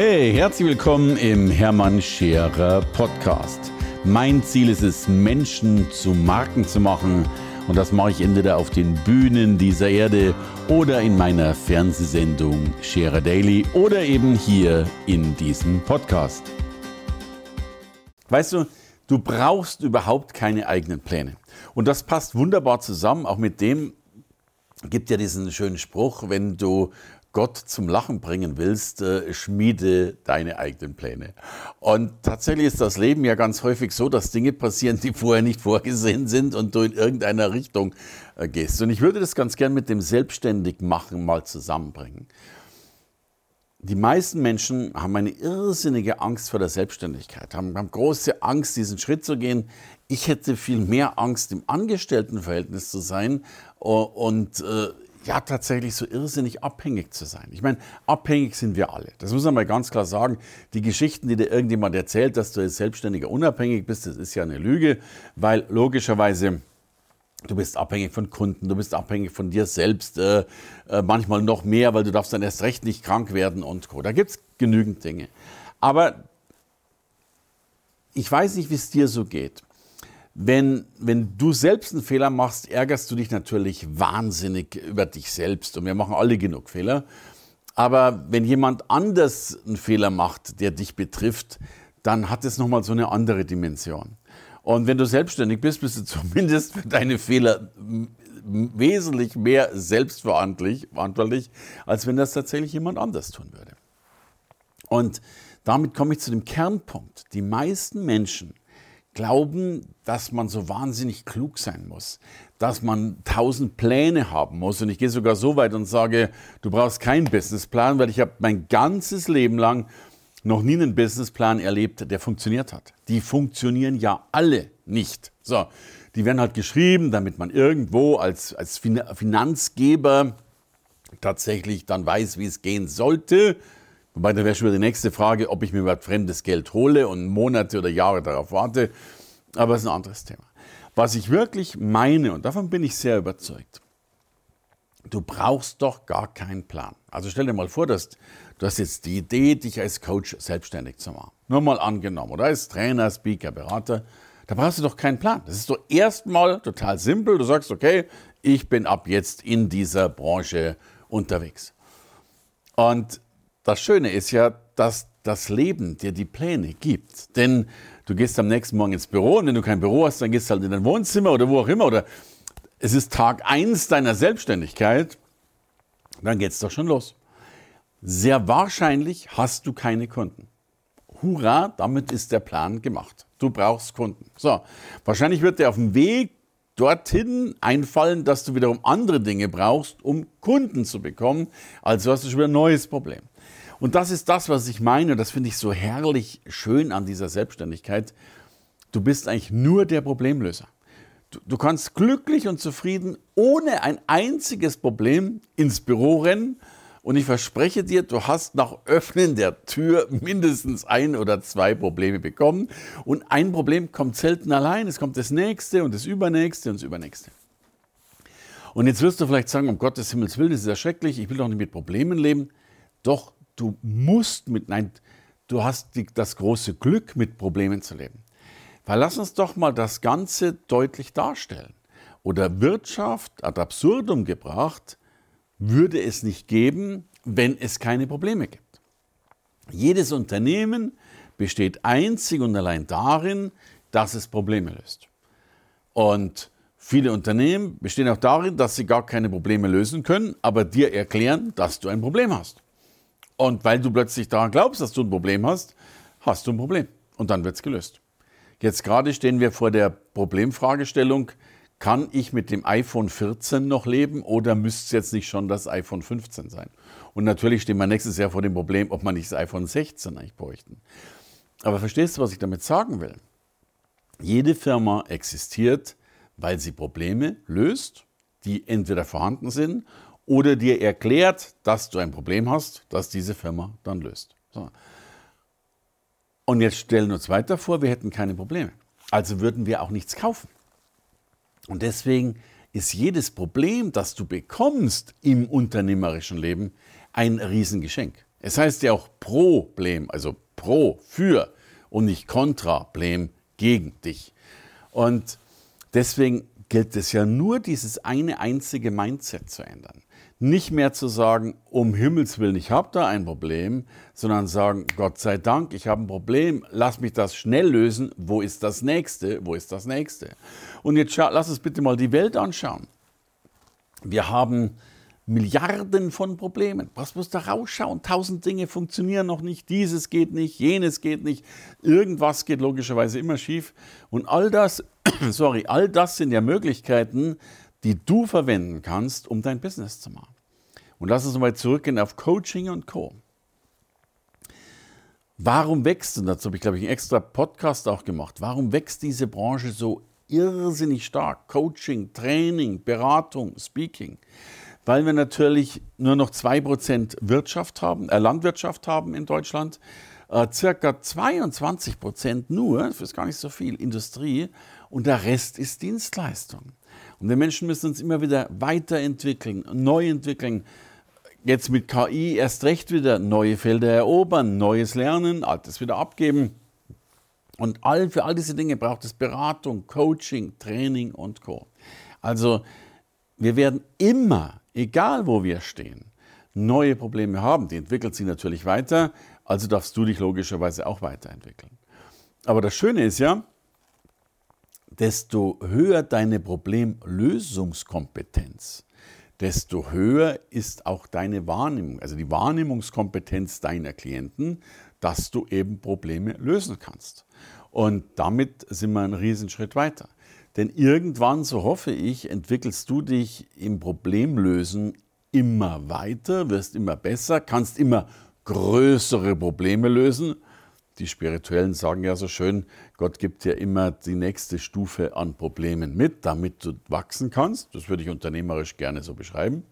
Hey, herzlich willkommen im Hermann Scherer Podcast. Mein Ziel ist es, Menschen zu Marken zu machen. Und das mache ich entweder auf den Bühnen dieser Erde oder in meiner Fernsehsendung Scherer Daily oder eben hier in diesem Podcast. Weißt du, du brauchst überhaupt keine eigenen Pläne. Und das passt wunderbar zusammen, auch mit dem, gibt ja diesen schönen Spruch, wenn du Gott zum Lachen bringen willst, äh, schmiede deine eigenen Pläne. Und tatsächlich ist das Leben ja ganz häufig so, dass Dinge passieren, die vorher nicht vorgesehen sind und du in irgendeiner Richtung äh, gehst. Und ich würde das ganz gern mit dem Selbstständigmachen mal zusammenbringen. Die meisten Menschen haben eine irrsinnige Angst vor der Selbstständigkeit, haben, haben große Angst, diesen Schritt zu gehen. Ich hätte viel mehr Angst, im Angestelltenverhältnis zu sein und äh, ja tatsächlich so irrsinnig abhängig zu sein. Ich meine, abhängig sind wir alle. Das muss man mal ganz klar sagen. Die Geschichten, die dir irgendjemand erzählt, dass du als Selbstständiger unabhängig bist, das ist ja eine Lüge, weil logischerweise Du bist abhängig von Kunden, du bist abhängig von dir selbst, äh, äh, manchmal noch mehr, weil du darfst dann erst recht nicht krank werden und Co. Da gibt es genügend Dinge. Aber ich weiß nicht, wie es dir so geht. Wenn, wenn du selbst einen Fehler machst, ärgerst du dich natürlich wahnsinnig über dich selbst. Und wir machen alle genug Fehler. Aber wenn jemand anders einen Fehler macht, der dich betrifft, dann hat es nochmal so eine andere Dimension. Und wenn du selbstständig bist, bist du zumindest für deine Fehler wesentlich mehr selbstverantwortlich, als wenn das tatsächlich jemand anders tun würde. Und damit komme ich zu dem Kernpunkt. Die meisten Menschen glauben, dass man so wahnsinnig klug sein muss, dass man tausend Pläne haben muss. Und ich gehe sogar so weit und sage, du brauchst keinen Businessplan, weil ich habe mein ganzes Leben lang noch nie einen Businessplan erlebt, der funktioniert hat. Die funktionieren ja alle nicht. So, die werden halt geschrieben, damit man irgendwo als, als Finanzgeber tatsächlich dann weiß, wie es gehen sollte. Wobei, da wäre schon wieder die nächste Frage, ob ich mir überhaupt fremdes Geld hole und Monate oder Jahre darauf warte. Aber das ist ein anderes Thema. Was ich wirklich meine, und davon bin ich sehr überzeugt, du brauchst doch gar keinen Plan. Also stell dir mal vor, dass du hast jetzt die Idee, dich als Coach selbstständig zu machen. Nur mal angenommen, oder als Trainer, Speaker, Berater. Da brauchst du doch keinen Plan. Das ist doch erstmal total simpel. Du sagst, okay, ich bin ab jetzt in dieser Branche unterwegs. Und das Schöne ist ja, dass das Leben dir die Pläne gibt. Denn du gehst am nächsten Morgen ins Büro und wenn du kein Büro hast, dann gehst du halt in dein Wohnzimmer oder wo auch immer. Oder es ist Tag 1 deiner Selbstständigkeit, dann geht es doch schon los. Sehr wahrscheinlich hast du keine Kunden. Hurra, damit ist der Plan gemacht. Du brauchst Kunden. So, wahrscheinlich wird dir auf dem Weg dorthin einfallen, dass du wiederum andere Dinge brauchst, um Kunden zu bekommen. Also hast du schon wieder ein neues Problem. Und das ist das, was ich meine, das finde ich so herrlich schön an dieser Selbstständigkeit. Du bist eigentlich nur der Problemlöser. Du, du kannst glücklich und zufrieden ohne ein einziges Problem ins Büro rennen und ich verspreche dir, du hast nach Öffnen der Tür mindestens ein oder zwei Probleme bekommen. Und ein Problem kommt selten allein. Es kommt das nächste und das übernächste und das übernächste. Und jetzt wirst du vielleicht sagen, um Gottes Himmels Willen, das ist ja schrecklich, ich will doch nicht mit Problemen leben. Doch, du musst mit, nein, du hast die, das große Glück, mit Problemen zu leben. Weil lass uns doch mal das Ganze deutlich darstellen. Oder Wirtschaft ad absurdum gebracht, würde es nicht geben, wenn es keine Probleme gibt. Jedes Unternehmen besteht einzig und allein darin, dass es Probleme löst. Und viele Unternehmen bestehen auch darin, dass sie gar keine Probleme lösen können, aber dir erklären, dass du ein Problem hast. Und weil du plötzlich daran glaubst, dass du ein Problem hast, hast du ein Problem. Und dann wird es gelöst. Jetzt gerade stehen wir vor der Problemfragestellung, kann ich mit dem iPhone 14 noch leben oder müsste es jetzt nicht schon das iPhone 15 sein? Und natürlich stehen wir nächstes Jahr vor dem Problem, ob man nicht das iPhone 16 eigentlich bräuchten. Aber verstehst du, was ich damit sagen will? Jede Firma existiert, weil sie Probleme löst, die entweder vorhanden sind oder dir erklärt, dass du ein Problem hast, das diese Firma dann löst. So. Und jetzt stellen wir uns weiter vor, wir hätten keine Probleme. Also würden wir auch nichts kaufen. Und deswegen ist jedes Problem, das du bekommst im unternehmerischen Leben, ein Riesengeschenk. Es heißt ja auch Problem, also pro, für und nicht Kontrablem gegen dich. Und deswegen gilt es ja nur, dieses eine einzige Mindset zu ändern. Nicht mehr zu sagen, um Himmels Willen, ich habe da ein Problem, sondern sagen, Gott sei Dank, ich habe ein Problem, lass mich das schnell lösen, wo ist das nächste, wo ist das nächste. Und jetzt lass uns bitte mal die Welt anschauen. Wir haben Milliarden von Problemen. Was muss da rausschauen? Tausend Dinge funktionieren noch nicht, dieses geht nicht, jenes geht nicht, irgendwas geht logischerweise immer schief. Und all das, sorry, all das sind ja Möglichkeiten, die du verwenden kannst, um dein Business zu machen. Und lass uns mal zurückgehen auf Coaching und Co. Warum wächst, und dazu habe ich, glaube ich, einen extra Podcast auch gemacht, warum wächst diese Branche so irrsinnig stark? Coaching, Training, Beratung, Speaking weil wir natürlich nur noch 2% Wirtschaft haben, äh, Landwirtschaft haben in Deutschland, äh, circa 22% nur, das ist gar nicht so viel, Industrie und der Rest ist Dienstleistung. Und wir Menschen müssen uns immer wieder weiterentwickeln, neu entwickeln. Jetzt mit KI erst recht wieder neue Felder erobern, neues lernen, altes wieder abgeben. Und all, für all diese Dinge braucht es Beratung, Coaching, Training und Co. Also wir werden immer egal wo wir stehen, neue Probleme haben. Die entwickelt sich natürlich weiter, also darfst du dich logischerweise auch weiterentwickeln. Aber das Schöne ist ja, desto höher deine Problemlösungskompetenz, desto höher ist auch deine Wahrnehmung, also die Wahrnehmungskompetenz deiner Klienten, dass du eben Probleme lösen kannst. Und damit sind wir einen Riesenschritt weiter. Denn irgendwann, so hoffe ich, entwickelst du dich im Problemlösen immer weiter, wirst immer besser, kannst immer größere Probleme lösen. Die Spirituellen sagen ja so schön, Gott gibt dir immer die nächste Stufe an Problemen mit, damit du wachsen kannst. Das würde ich unternehmerisch gerne so beschreiben.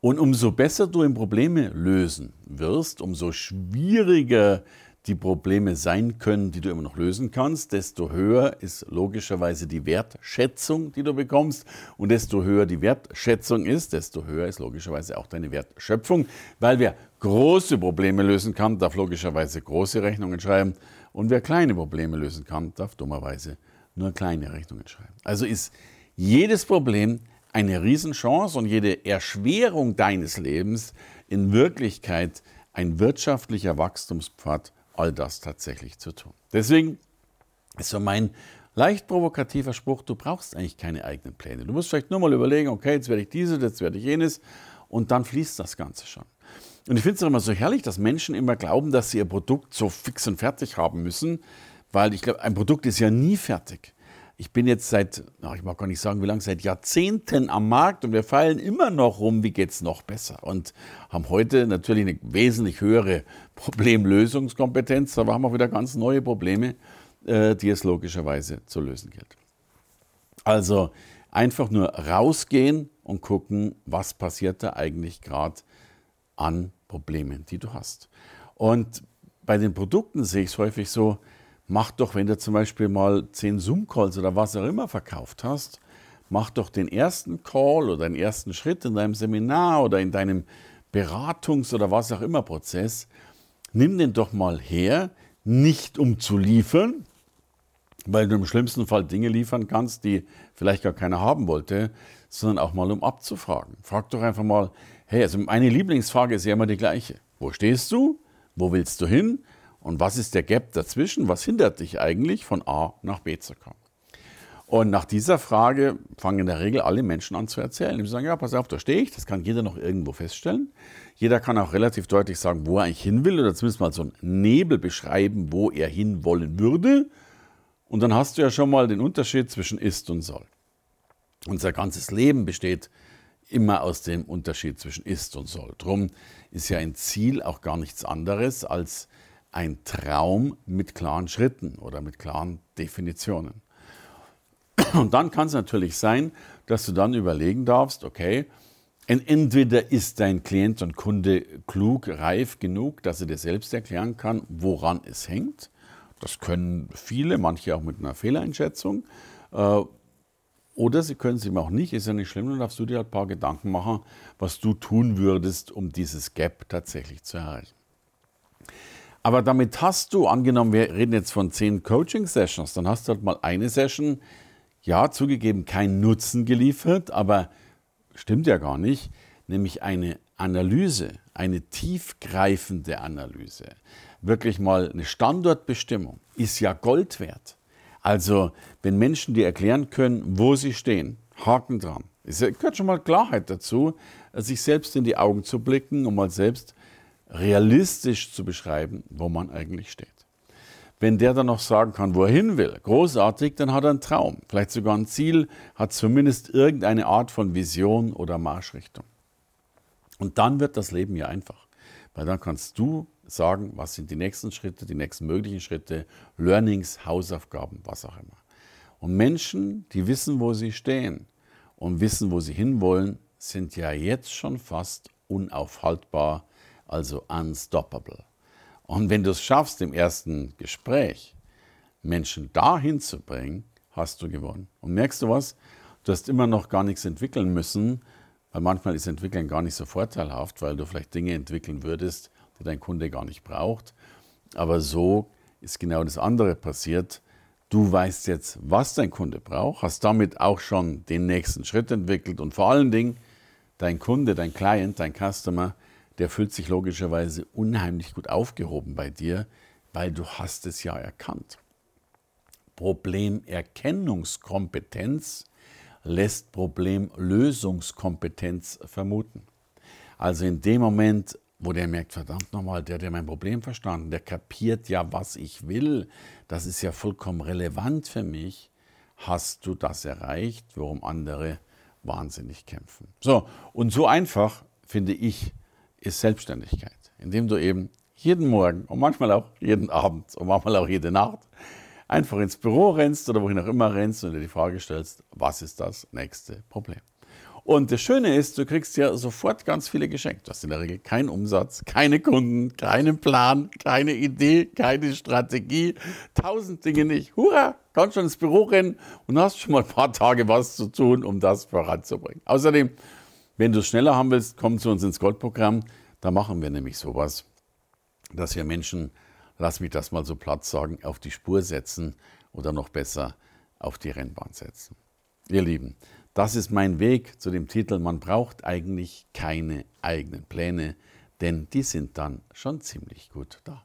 Und umso besser du im Probleme lösen wirst, umso schwieriger die Probleme sein können, die du immer noch lösen kannst, desto höher ist logischerweise die Wertschätzung, die du bekommst. Und desto höher die Wertschätzung ist, desto höher ist logischerweise auch deine Wertschöpfung. Weil wer große Probleme lösen kann, darf logischerweise große Rechnungen schreiben. Und wer kleine Probleme lösen kann, darf dummerweise nur kleine Rechnungen schreiben. Also ist jedes Problem eine Riesenchance und jede Erschwerung deines Lebens in Wirklichkeit ein wirtschaftlicher Wachstumspfad all das tatsächlich zu tun. Deswegen ist so mein leicht provokativer Spruch, du brauchst eigentlich keine eigenen Pläne. Du musst vielleicht nur mal überlegen, okay, jetzt werde ich dieses, jetzt werde ich jenes und dann fließt das Ganze schon. Und ich finde es immer so herrlich, dass Menschen immer glauben, dass sie ihr Produkt so fix und fertig haben müssen, weil ich glaube, ein Produkt ist ja nie fertig ich bin jetzt seit, ich mag gar nicht sagen, wie lange, seit Jahrzehnten am Markt und wir fallen immer noch rum, wie geht es noch besser. Und haben heute natürlich eine wesentlich höhere Problemlösungskompetenz, aber haben auch wieder ganz neue Probleme, äh, die es logischerweise zu lösen gilt. Also einfach nur rausgehen und gucken, was passiert da eigentlich gerade an Problemen, die du hast. Und bei den Produkten sehe ich es häufig so, mach doch, wenn du zum Beispiel mal zehn Zoom-Calls oder was auch immer verkauft hast, mach doch den ersten Call oder den ersten Schritt in deinem Seminar oder in deinem Beratungs- oder was auch immer Prozess, nimm den doch mal her, nicht um zu liefern, weil du im schlimmsten Fall Dinge liefern kannst, die vielleicht gar keiner haben wollte, sondern auch mal um abzufragen. Frag doch einfach mal, hey, also meine Lieblingsfrage ist ja immer die gleiche. Wo stehst du? Wo willst du hin? Und was ist der Gap dazwischen? Was hindert dich eigentlich, von A nach B zu kommen? Und nach dieser Frage fangen in der Regel alle Menschen an zu erzählen. Die sagen, ja, pass auf, da stehe ich, das kann jeder noch irgendwo feststellen. Jeder kann auch relativ deutlich sagen, wo er eigentlich hin will oder zumindest mal so einen Nebel beschreiben, wo er hin wollen würde. Und dann hast du ja schon mal den Unterschied zwischen ist und soll. Unser ganzes Leben besteht immer aus dem Unterschied zwischen ist und soll. Drum ist ja ein Ziel auch gar nichts anderes als ein Traum mit klaren Schritten oder mit klaren Definitionen. Und dann kann es natürlich sein, dass du dann überlegen darfst, okay, entweder ist dein Klient und Kunde klug, reif genug, dass er dir selbst erklären kann, woran es hängt. Das können viele, manche auch mit einer Fehleinschätzung. Äh, Oder sie können es eben auch nicht, ist ja nicht schlimm, dann darfst du dir halt ein paar Gedanken machen, was du tun würdest, um dieses Gap tatsächlich zu erreichen. Aber damit hast du, angenommen, wir reden jetzt von zehn Coaching-Sessions, dann hast du halt mal eine Session, ja, zugegeben, keinen Nutzen geliefert, aber stimmt ja gar nicht, nämlich eine Analyse, eine tiefgreifende Analyse, wirklich mal eine Standortbestimmung, ist ja Gold wert. Also, wenn Menschen dir erklären können, wo sie stehen, Haken dran. Es gehört schon mal Klarheit dazu, sich selbst in die Augen zu blicken und mal selbst realistisch zu beschreiben, wo man eigentlich steht. Wenn der dann noch sagen kann, wo er hin will, großartig, dann hat er einen Traum, vielleicht sogar ein Ziel, hat zumindest irgendeine Art von Vision oder Marschrichtung. Und dann wird das Leben ja einfach, weil dann kannst du sagen, was sind die nächsten Schritte, die nächsten möglichen Schritte, Learnings, Hausaufgaben, was auch immer. Und Menschen, die wissen, wo sie stehen und wissen, wo sie hinwollen, sind ja jetzt schon fast unaufhaltbar, also unstoppable. Und wenn du es schaffst, im ersten Gespräch Menschen dahin zu bringen, hast du gewonnen. Und merkst du was? Du hast immer noch gar nichts entwickeln müssen, weil manchmal ist Entwickeln gar nicht so vorteilhaft, weil du vielleicht Dinge entwickeln würdest, die dein Kunde gar nicht braucht. Aber so ist genau das andere passiert. Du weißt jetzt, was dein Kunde braucht, hast damit auch schon den nächsten Schritt entwickelt und vor allen Dingen dein Kunde, dein Client, dein Customer, der fühlt sich logischerweise unheimlich gut aufgehoben bei dir, weil du hast es ja erkannt. Problemerkennungskompetenz lässt Problemlösungskompetenz vermuten. Also in dem Moment, wo der merkt, verdammt nochmal, der hat ja mein Problem verstanden, der kapiert ja, was ich will, das ist ja vollkommen relevant für mich, hast du das erreicht, worum andere wahnsinnig kämpfen. So, und so einfach, finde ich, ist Selbstständigkeit, indem du eben jeden Morgen und manchmal auch jeden Abend und manchmal auch jede Nacht einfach ins Büro rennst oder wohin auch immer rennst und dir die Frage stellst, was ist das nächste Problem? Und das Schöne ist, du kriegst ja sofort ganz viele geschenkt. Du hast in der Regel keinen Umsatz, keine Kunden, keinen Plan, keine Idee, keine Strategie, tausend Dinge nicht. Hurra, kannst schon ins Büro rennen und hast schon mal ein paar Tage was zu tun, um das voranzubringen. Außerdem, wenn du es schneller haben willst, komm zu uns ins Goldprogramm. Da machen wir nämlich sowas, dass wir Menschen, lass mich das mal so platt sagen, auf die Spur setzen oder noch besser auf die Rennbahn setzen. Ihr Lieben, das ist mein Weg zu dem Titel, man braucht eigentlich keine eigenen Pläne, denn die sind dann schon ziemlich gut da.